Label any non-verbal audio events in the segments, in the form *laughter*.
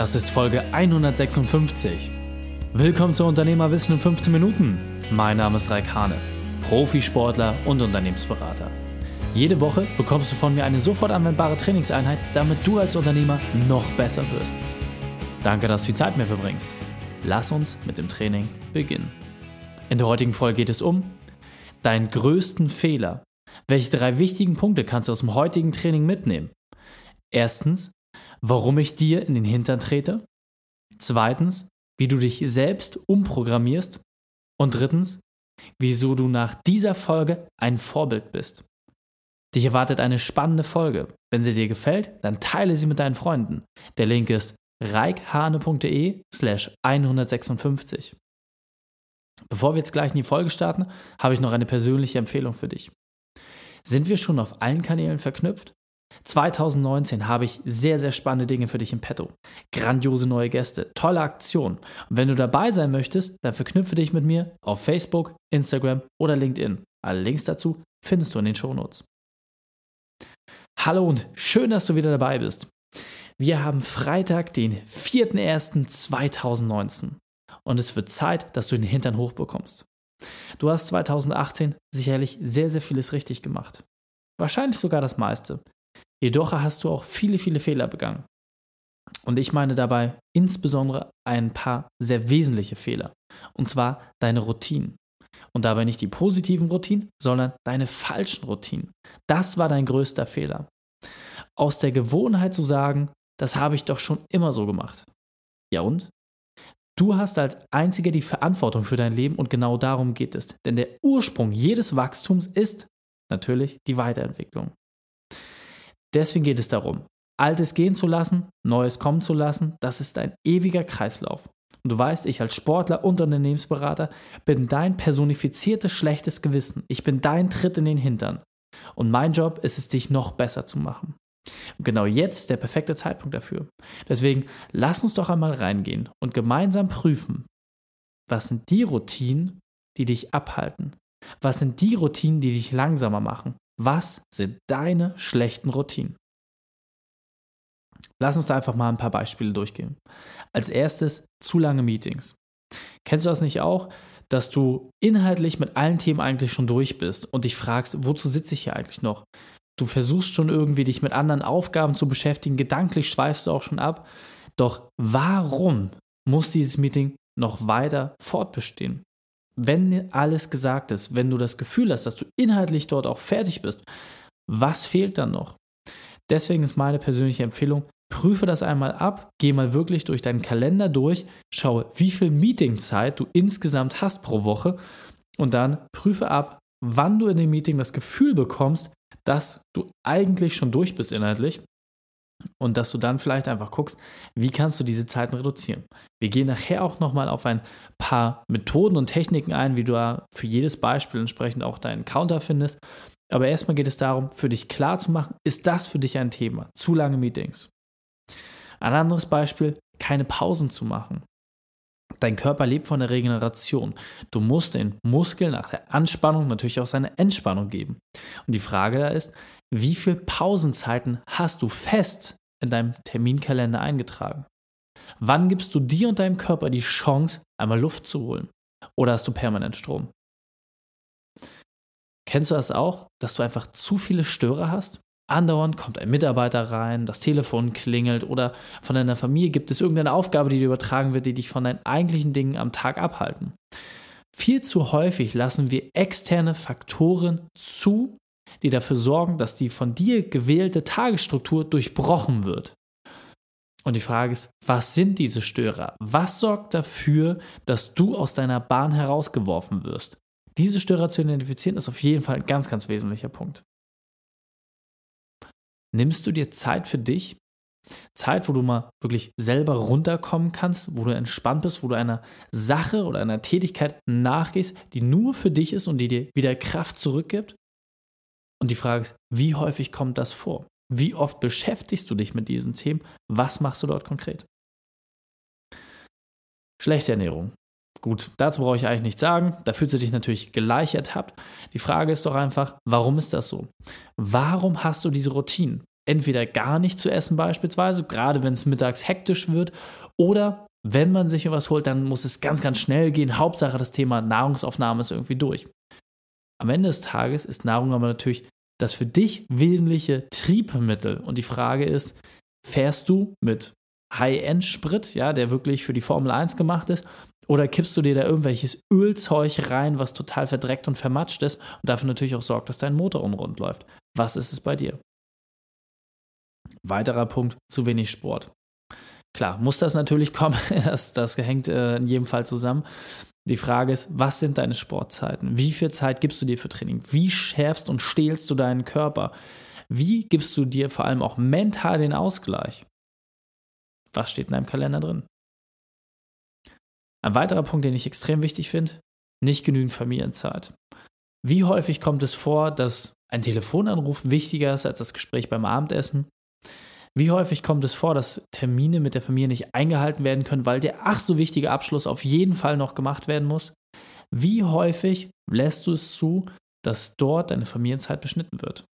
Das ist Folge 156. Willkommen zu Unternehmerwissen in 15 Minuten. Mein Name ist Raik Hane, Profisportler und Unternehmensberater. Jede Woche bekommst du von mir eine sofort anwendbare Trainingseinheit, damit du als Unternehmer noch besser wirst. Danke, dass du die Zeit mir verbringst. Lass uns mit dem Training beginnen. In der heutigen Folge geht es um deinen größten Fehler. Welche drei wichtigen Punkte kannst du aus dem heutigen Training mitnehmen? Erstens, warum ich dir in den Hintern trete. Zweitens, wie du dich selbst umprogrammierst. Und drittens, wieso du nach dieser Folge ein Vorbild bist. Dich erwartet eine spannende Folge. Wenn sie dir gefällt, dann teile sie mit deinen Freunden. Der Link ist reikhane.de slash 156. Bevor wir jetzt gleich in die Folge starten, habe ich noch eine persönliche Empfehlung für dich. Sind wir schon auf allen Kanälen verknüpft? 2019 habe ich sehr, sehr spannende Dinge für dich im Petto. Grandiose neue Gäste, tolle Aktionen. Und wenn du dabei sein möchtest, dann verknüpfe dich mit mir auf Facebook, Instagram oder LinkedIn. Alle Links dazu findest du in den Shownotes. Hallo und schön, dass du wieder dabei bist. Wir haben Freitag, den 4.01.2019 und es wird Zeit, dass du den Hintern hochbekommst. Du hast 2018 sicherlich sehr, sehr vieles richtig gemacht. Wahrscheinlich sogar das meiste. Jedoch hast du auch viele, viele Fehler begangen. Und ich meine dabei insbesondere ein paar sehr wesentliche Fehler. Und zwar deine Routinen. Und dabei nicht die positiven Routinen, sondern deine falschen Routinen. Das war dein größter Fehler. Aus der Gewohnheit zu sagen, das habe ich doch schon immer so gemacht. Ja und? Du hast als Einziger die Verantwortung für dein Leben und genau darum geht es. Denn der Ursprung jedes Wachstums ist natürlich die Weiterentwicklung. Deswegen geht es darum, Altes gehen zu lassen, Neues kommen zu lassen. Das ist ein ewiger Kreislauf. Und du weißt, ich als Sportler und Unternehmensberater bin dein personifiziertes schlechtes Gewissen. Ich bin dein Tritt in den Hintern. Und mein Job ist es, dich noch besser zu machen. Und genau jetzt ist der perfekte Zeitpunkt dafür. Deswegen lass uns doch einmal reingehen und gemeinsam prüfen, was sind die Routinen, die dich abhalten? Was sind die Routinen, die dich langsamer machen? Was sind deine schlechten Routinen? Lass uns da einfach mal ein paar Beispiele durchgehen. Als erstes zu lange Meetings. Kennst du das nicht auch, dass du inhaltlich mit allen Themen eigentlich schon durch bist und dich fragst, wozu sitze ich hier eigentlich noch? Du versuchst schon irgendwie dich mit anderen Aufgaben zu beschäftigen, gedanklich schweifst du auch schon ab. Doch warum muss dieses Meeting noch weiter fortbestehen? Wenn alles gesagt ist, wenn du das Gefühl hast, dass du inhaltlich dort auch fertig bist, was fehlt dann noch? Deswegen ist meine persönliche Empfehlung, prüfe das einmal ab, geh mal wirklich durch deinen Kalender durch, schaue, wie viel Meetingzeit du insgesamt hast pro Woche und dann prüfe ab, wann du in dem Meeting das Gefühl bekommst, dass du eigentlich schon durch bist inhaltlich und dass du dann vielleicht einfach guckst, wie kannst du diese Zeiten reduzieren. Wir gehen nachher auch nochmal auf ein paar Methoden und Techniken ein, wie du für jedes Beispiel entsprechend auch deinen Counter findest. Aber erstmal geht es darum, für dich klar zu machen, ist das für dich ein Thema? Zu lange Meetings. Ein anderes Beispiel, keine Pausen zu machen. Dein Körper lebt von der Regeneration. Du musst den Muskeln nach der Anspannung natürlich auch seine Entspannung geben. Und die Frage da ist, wie viele Pausenzeiten hast du fest in deinem Terminkalender eingetragen? Wann gibst du dir und deinem Körper die Chance, einmal Luft zu holen? Oder hast du permanent Strom? Kennst du das auch, dass du einfach zu viele Störer hast? Andauernd kommt ein Mitarbeiter rein, das Telefon klingelt oder von deiner Familie gibt es irgendeine Aufgabe, die dir übertragen wird, die dich von deinen eigentlichen Dingen am Tag abhalten. Viel zu häufig lassen wir externe Faktoren zu, die dafür sorgen, dass die von dir gewählte Tagesstruktur durchbrochen wird. Und die Frage ist, was sind diese Störer? Was sorgt dafür, dass du aus deiner Bahn herausgeworfen wirst? Diese Störer zu identifizieren ist auf jeden Fall ein ganz, ganz wesentlicher Punkt. Nimmst du dir Zeit für dich? Zeit, wo du mal wirklich selber runterkommen kannst, wo du entspannt bist, wo du einer Sache oder einer Tätigkeit nachgehst, die nur für dich ist und die dir wieder Kraft zurückgibt? Und die Frage ist, wie häufig kommt das vor? Wie oft beschäftigst du dich mit diesen Themen? Was machst du dort konkret? Schlechte Ernährung. Gut, dazu brauche ich eigentlich nichts sagen. Da fühlst du dich natürlich gleich ertappt. Die Frage ist doch einfach, warum ist das so? Warum hast du diese Routinen? entweder gar nicht zu essen beispielsweise, gerade wenn es mittags hektisch wird, oder wenn man sich etwas holt, dann muss es ganz, ganz schnell gehen. Hauptsache das Thema Nahrungsaufnahme ist irgendwie durch. Am Ende des Tages ist Nahrung aber natürlich das für dich wesentliche Triebmittel. Und die Frage ist, fährst du mit High-End-Sprit, ja, der wirklich für die Formel 1 gemacht ist, oder kippst du dir da irgendwelches Ölzeug rein, was total verdreckt und vermatscht ist und dafür natürlich auch sorgt, dass dein Motor unrund läuft? Was ist es bei dir? Weiterer Punkt, zu wenig Sport. Klar, muss das natürlich kommen, *laughs* das, das hängt äh, in jedem Fall zusammen. Die Frage ist, was sind deine Sportzeiten? Wie viel Zeit gibst du dir für Training? Wie schärfst und stehlst du deinen Körper? Wie gibst du dir vor allem auch mental den Ausgleich? Was steht in deinem Kalender drin? Ein weiterer Punkt, den ich extrem wichtig finde, nicht genügend Familienzeit. Wie häufig kommt es vor, dass ein Telefonanruf wichtiger ist als das Gespräch beim Abendessen? Wie häufig kommt es vor, dass Termine mit der Familie nicht eingehalten werden können, weil der ach so wichtige Abschluss auf jeden Fall noch gemacht werden muss? Wie häufig lässt du es zu, dass dort deine Familienzeit beschnitten wird?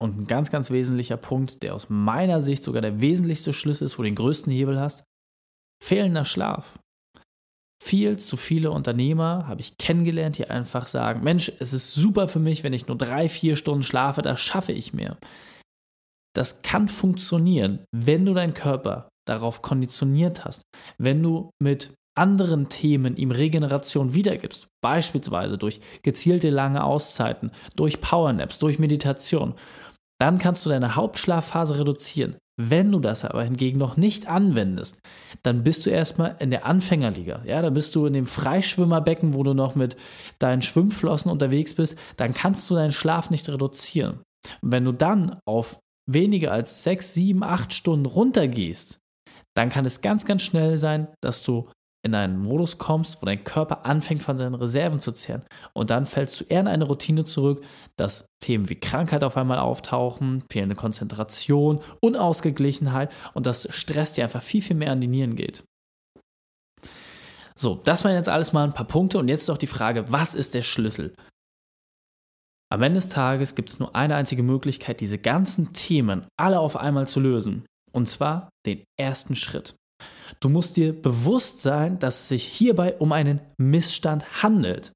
Und ein ganz, ganz wesentlicher Punkt, der aus meiner Sicht sogar der wesentlichste Schlüssel ist, wo du den größten Hebel hast, fehlender Schlaf. Viel zu viele Unternehmer habe ich kennengelernt, die einfach sagen, Mensch, es ist super für mich, wenn ich nur drei, vier Stunden schlafe, da schaffe ich mehr. Das kann funktionieren, wenn du deinen Körper darauf konditioniert hast, wenn du mit anderen Themen ihm Regeneration wiedergibst, beispielsweise durch gezielte lange Auszeiten, durch Powernaps, durch Meditation, dann kannst du deine Hauptschlafphase reduzieren. Wenn du das aber hingegen noch nicht anwendest, dann bist du erstmal in der Anfängerliga. Ja, da bist du in dem Freischwimmerbecken, wo du noch mit deinen Schwimmflossen unterwegs bist, dann kannst du deinen Schlaf nicht reduzieren. Und wenn du dann auf weniger als sechs, sieben, acht Stunden runtergehst, dann kann es ganz, ganz schnell sein, dass du in einen Modus kommst, wo dein Körper anfängt von seinen Reserven zu zehren. Und dann fällst du eher in eine Routine zurück, dass Themen wie Krankheit auf einmal auftauchen, fehlende Konzentration, Unausgeglichenheit und das Stress dir einfach viel, viel mehr an die Nieren geht. So, das waren jetzt alles mal ein paar Punkte und jetzt ist auch die Frage, was ist der Schlüssel? Am Ende des Tages gibt es nur eine einzige Möglichkeit, diese ganzen Themen alle auf einmal zu lösen. Und zwar den ersten Schritt. Du musst dir bewusst sein, dass es sich hierbei um einen Missstand handelt.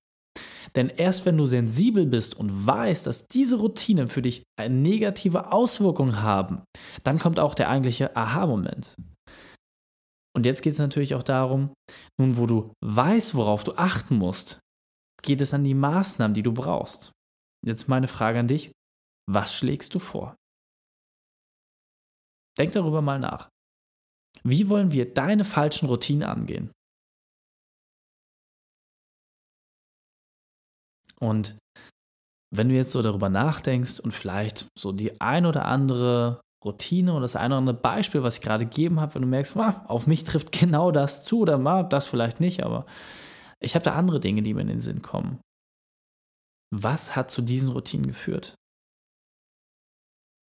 Denn erst wenn du sensibel bist und weißt, dass diese Routinen für dich eine negative Auswirkung haben, dann kommt auch der eigentliche Aha-Moment. Und jetzt geht es natürlich auch darum, nun wo du weißt, worauf du achten musst, geht es an die Maßnahmen, die du brauchst. Jetzt meine Frage an dich. Was schlägst du vor? Denk darüber mal nach. Wie wollen wir deine falschen Routinen angehen? Und wenn du jetzt so darüber nachdenkst und vielleicht so die ein oder andere Routine oder das ein oder andere Beispiel, was ich gerade gegeben habe, wenn du merkst, ah, auf mich trifft *laughs* genau das zu oder ah, das vielleicht nicht, aber ich habe da andere Dinge, die mir in den Sinn kommen. Was hat zu diesen Routinen geführt?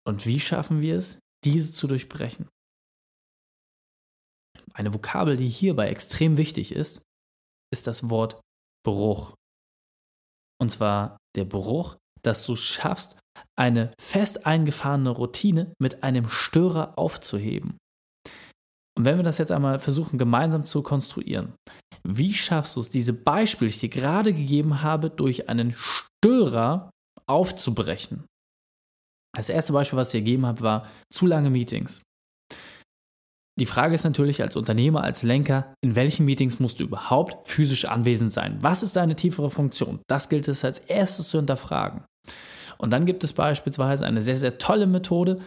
Und wie schaffen wir es, diese zu durchbrechen? Eine Vokabel, die hierbei extrem wichtig ist, ist das Wort Bruch. Und zwar der Bruch, dass du schaffst, eine fest eingefahrene Routine mit einem Störer aufzuheben. Und wenn wir das jetzt einmal versuchen, gemeinsam zu konstruieren, wie schaffst du es, diese Beispiele, die ich dir gerade gegeben habe, durch einen Störer aufzubrechen? Das erste Beispiel, was ich gegeben habe, war zu lange Meetings. Die Frage ist natürlich als Unternehmer, als Lenker, in welchen Meetings musst du überhaupt physisch anwesend sein? Was ist deine tiefere Funktion? Das gilt es als erstes zu hinterfragen. Und dann gibt es beispielsweise eine sehr, sehr tolle Methode.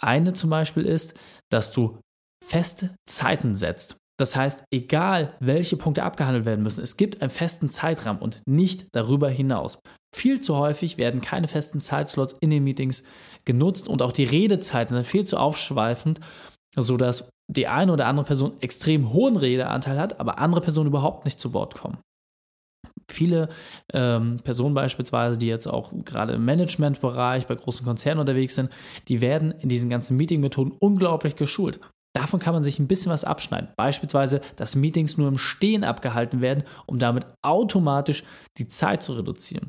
Eine zum Beispiel ist, dass du feste Zeiten setzt. Das heißt, egal welche Punkte abgehandelt werden müssen, es gibt einen festen Zeitrahmen und nicht darüber hinaus. Viel zu häufig werden keine festen Zeitslots in den Meetings genutzt und auch die Redezeiten sind viel zu aufschweifend, sodass die eine oder andere Person extrem hohen Redeanteil hat, aber andere Personen überhaupt nicht zu Wort kommen. Viele ähm, Personen beispielsweise, die jetzt auch gerade im Managementbereich bei großen Konzernen unterwegs sind, die werden in diesen ganzen Meeting-Methoden unglaublich geschult. Davon kann man sich ein bisschen was abschneiden. Beispielsweise, dass Meetings nur im Stehen abgehalten werden, um damit automatisch die Zeit zu reduzieren.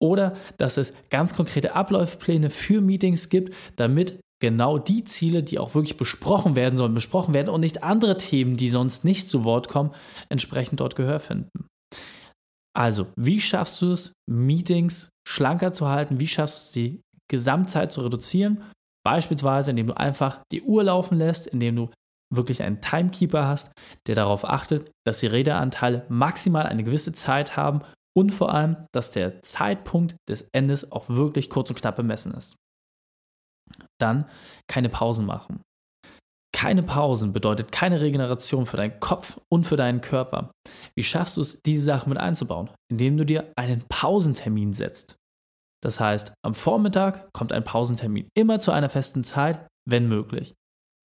Oder dass es ganz konkrete Abläufpläne für Meetings gibt, damit genau die Ziele, die auch wirklich besprochen werden sollen, besprochen werden und nicht andere Themen, die sonst nicht zu Wort kommen, entsprechend dort Gehör finden. Also, wie schaffst du es, Meetings schlanker zu halten? Wie schaffst du es, die Gesamtzeit zu reduzieren? Beispielsweise, indem du einfach die Uhr laufen lässt, indem du wirklich einen Timekeeper hast, der darauf achtet, dass die Redeanteile maximal eine gewisse Zeit haben und vor allem, dass der Zeitpunkt des Endes auch wirklich kurz und knapp bemessen ist. Dann keine Pausen machen. Keine Pausen bedeutet keine Regeneration für deinen Kopf und für deinen Körper. Wie schaffst du es, diese Sachen mit einzubauen? Indem du dir einen Pausentermin setzt. Das heißt, am Vormittag kommt ein Pausentermin immer zu einer festen Zeit, wenn möglich.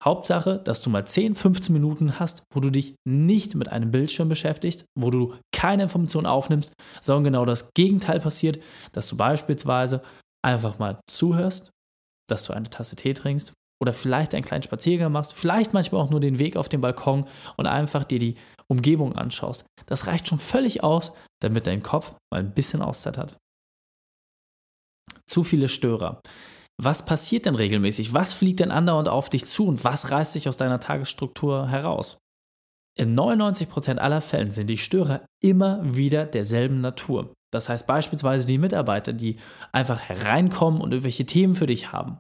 Hauptsache, dass du mal 10, 15 Minuten hast, wo du dich nicht mit einem Bildschirm beschäftigst, wo du keine Informationen aufnimmst, sondern genau das Gegenteil passiert, dass du beispielsweise einfach mal zuhörst, dass du eine Tasse Tee trinkst oder vielleicht einen kleinen Spaziergang machst, vielleicht manchmal auch nur den Weg auf dem Balkon und einfach dir die Umgebung anschaust. Das reicht schon völlig aus, damit dein Kopf mal ein bisschen Auszeit hat. Zu viele Störer. Was passiert denn regelmäßig? Was fliegt denn andauernd auf dich zu und was reißt sich aus deiner Tagesstruktur heraus? In 99% aller Fällen sind die Störer immer wieder derselben Natur. Das heißt beispielsweise die Mitarbeiter, die einfach hereinkommen und irgendwelche Themen für dich haben.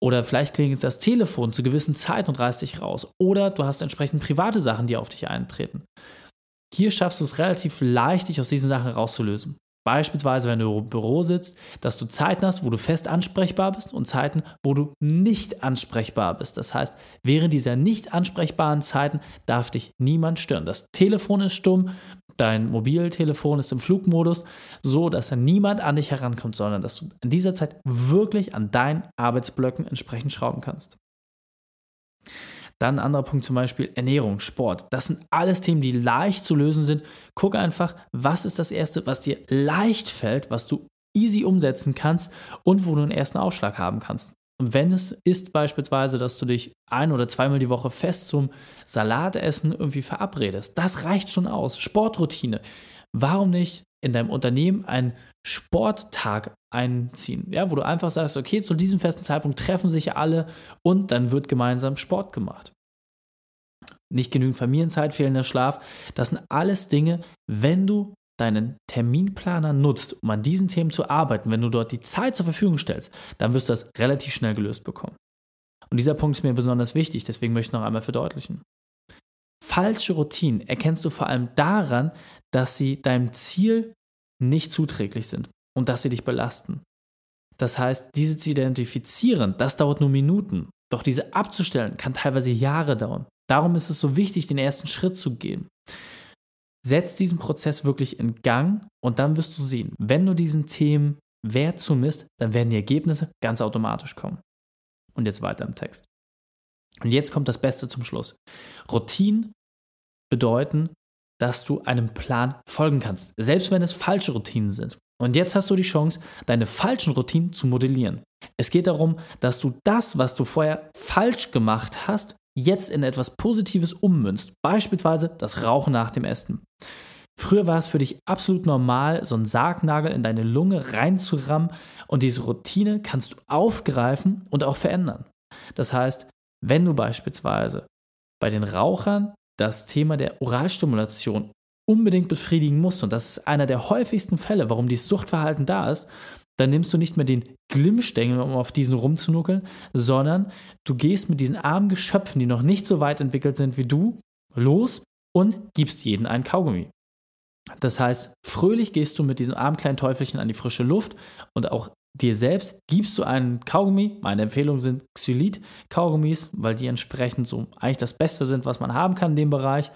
Oder vielleicht klingelt das Telefon zu gewissen Zeit und reißt dich raus. Oder du hast entsprechend private Sachen, die auf dich eintreten. Hier schaffst du es relativ leicht, dich aus diesen Sachen rauszulösen. Beispielsweise, wenn du im Büro sitzt, dass du Zeiten hast, wo du fest ansprechbar bist und Zeiten, wo du nicht ansprechbar bist. Das heißt, während dieser nicht ansprechbaren Zeiten darf dich niemand stören. Das Telefon ist stumm, dein Mobiltelefon ist im Flugmodus, so dass dann niemand an dich herankommt, sondern dass du in dieser Zeit wirklich an deinen Arbeitsblöcken entsprechend schrauben kannst. Dann ein anderer Punkt zum Beispiel Ernährung, Sport. Das sind alles Themen, die leicht zu lösen sind. Guck einfach, was ist das Erste, was dir leicht fällt, was du easy umsetzen kannst und wo du einen ersten Aufschlag haben kannst. Und wenn es ist beispielsweise, dass du dich ein- oder zweimal die Woche fest zum Salatessen irgendwie verabredest, das reicht schon aus. Sportroutine. Warum nicht in deinem Unternehmen einen Sporttag einziehen, ja, wo du einfach sagst, okay, zu diesem festen Zeitpunkt treffen sich alle und dann wird gemeinsam Sport gemacht. Nicht genügend Familienzeit, fehlender Schlaf, das sind alles Dinge, wenn du deinen Terminplaner nutzt, um an diesen Themen zu arbeiten, wenn du dort die Zeit zur Verfügung stellst, dann wirst du das relativ schnell gelöst bekommen. Und dieser Punkt ist mir besonders wichtig, deswegen möchte ich noch einmal verdeutlichen. Falsche Routinen erkennst du vor allem daran, dass sie deinem Ziel nicht zuträglich sind und dass sie dich belasten. Das heißt, diese zu identifizieren, das dauert nur Minuten. Doch diese abzustellen, kann teilweise Jahre dauern. Darum ist es so wichtig, den ersten Schritt zu gehen. Setz diesen Prozess wirklich in Gang und dann wirst du sehen, wenn du diesen Themen Wert zumisst, dann werden die Ergebnisse ganz automatisch kommen. Und jetzt weiter im Text. Und jetzt kommt das Beste zum Schluss. Routinen bedeuten, dass du einem Plan folgen kannst, selbst wenn es falsche Routinen sind. Und jetzt hast du die Chance, deine falschen Routinen zu modellieren. Es geht darum, dass du das, was du vorher falsch gemacht hast, jetzt in etwas Positives ummünzt. Beispielsweise das Rauchen nach dem Essen. Früher war es für dich absolut normal, so einen Sargnagel in deine Lunge reinzurammen und diese Routine kannst du aufgreifen und auch verändern. Das heißt, wenn du beispielsweise bei den Rauchern das Thema der Oralstimulation unbedingt befriedigen musst, und das ist einer der häufigsten Fälle, warum dieses Suchtverhalten da ist, dann nimmst du nicht mehr den Glimmstängel, um auf diesen rumzunuckeln, sondern du gehst mit diesen armen Geschöpfen, die noch nicht so weit entwickelt sind wie du, los und gibst jeden einen Kaugummi. Das heißt, fröhlich gehst du mit diesem armen kleinen Teufelchen an die frische Luft und auch dir selbst gibst du einen Kaugummi. Meine Empfehlungen sind Xylit-Kaugummis, weil die entsprechend so eigentlich das Beste sind, was man haben kann in dem Bereich.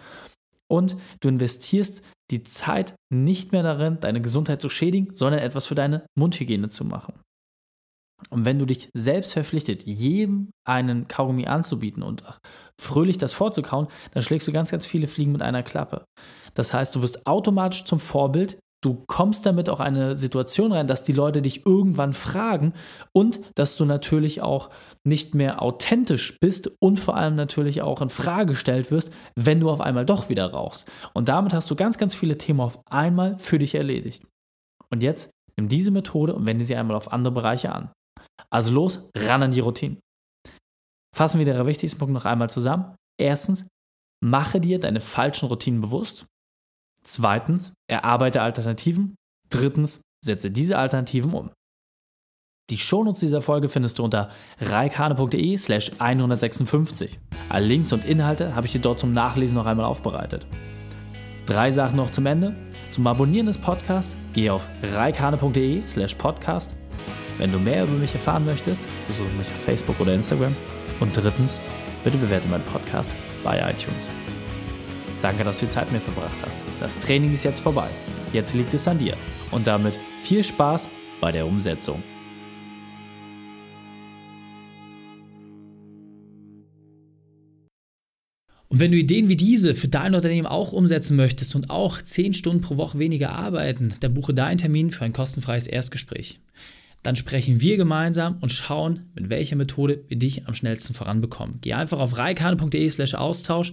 Und du investierst die Zeit nicht mehr darin, deine Gesundheit zu schädigen, sondern etwas für deine Mundhygiene zu machen. Und wenn du dich selbst verpflichtet, jedem einen Kaugummi anzubieten und fröhlich das vorzukauen, dann schlägst du ganz, ganz viele Fliegen mit einer Klappe. Das heißt, du wirst automatisch zum Vorbild, du kommst damit auch eine Situation rein, dass die Leute dich irgendwann fragen und dass du natürlich auch nicht mehr authentisch bist und vor allem natürlich auch in Frage gestellt wirst, wenn du auf einmal doch wieder rauchst. Und damit hast du ganz, ganz viele Themen auf einmal für dich erledigt. Und jetzt Nimm diese Methode und wende sie einmal auf andere Bereiche an. Also los, ran an die Routine. Fassen wir die wichtigsten Punkte noch einmal zusammen. Erstens, mache dir deine falschen Routinen bewusst. Zweitens, erarbeite Alternativen. Drittens, setze diese Alternativen um. Die Shownotes dieser Folge findest du unter reikane.de slash 156. Alle Links und Inhalte habe ich dir dort zum Nachlesen noch einmal aufbereitet. Drei Sachen noch zum Ende. Zum Abonnieren des Podcasts gehe auf reikane.de slash podcast. Wenn du mehr über mich erfahren möchtest, besuche mich auf Facebook oder Instagram. Und drittens, bitte bewerte meinen Podcast bei iTunes. Danke, dass du die Zeit mit mir verbracht hast. Das Training ist jetzt vorbei. Jetzt liegt es an dir. Und damit viel Spaß bei der Umsetzung. Und wenn du Ideen wie diese für dein Unternehmen auch umsetzen möchtest und auch 10 Stunden pro Woche weniger arbeiten, dann buche deinen Termin für ein kostenfreies Erstgespräch. Dann sprechen wir gemeinsam und schauen, mit welcher Methode wir dich am schnellsten voranbekommen. Geh einfach auf reikane.de slash Austausch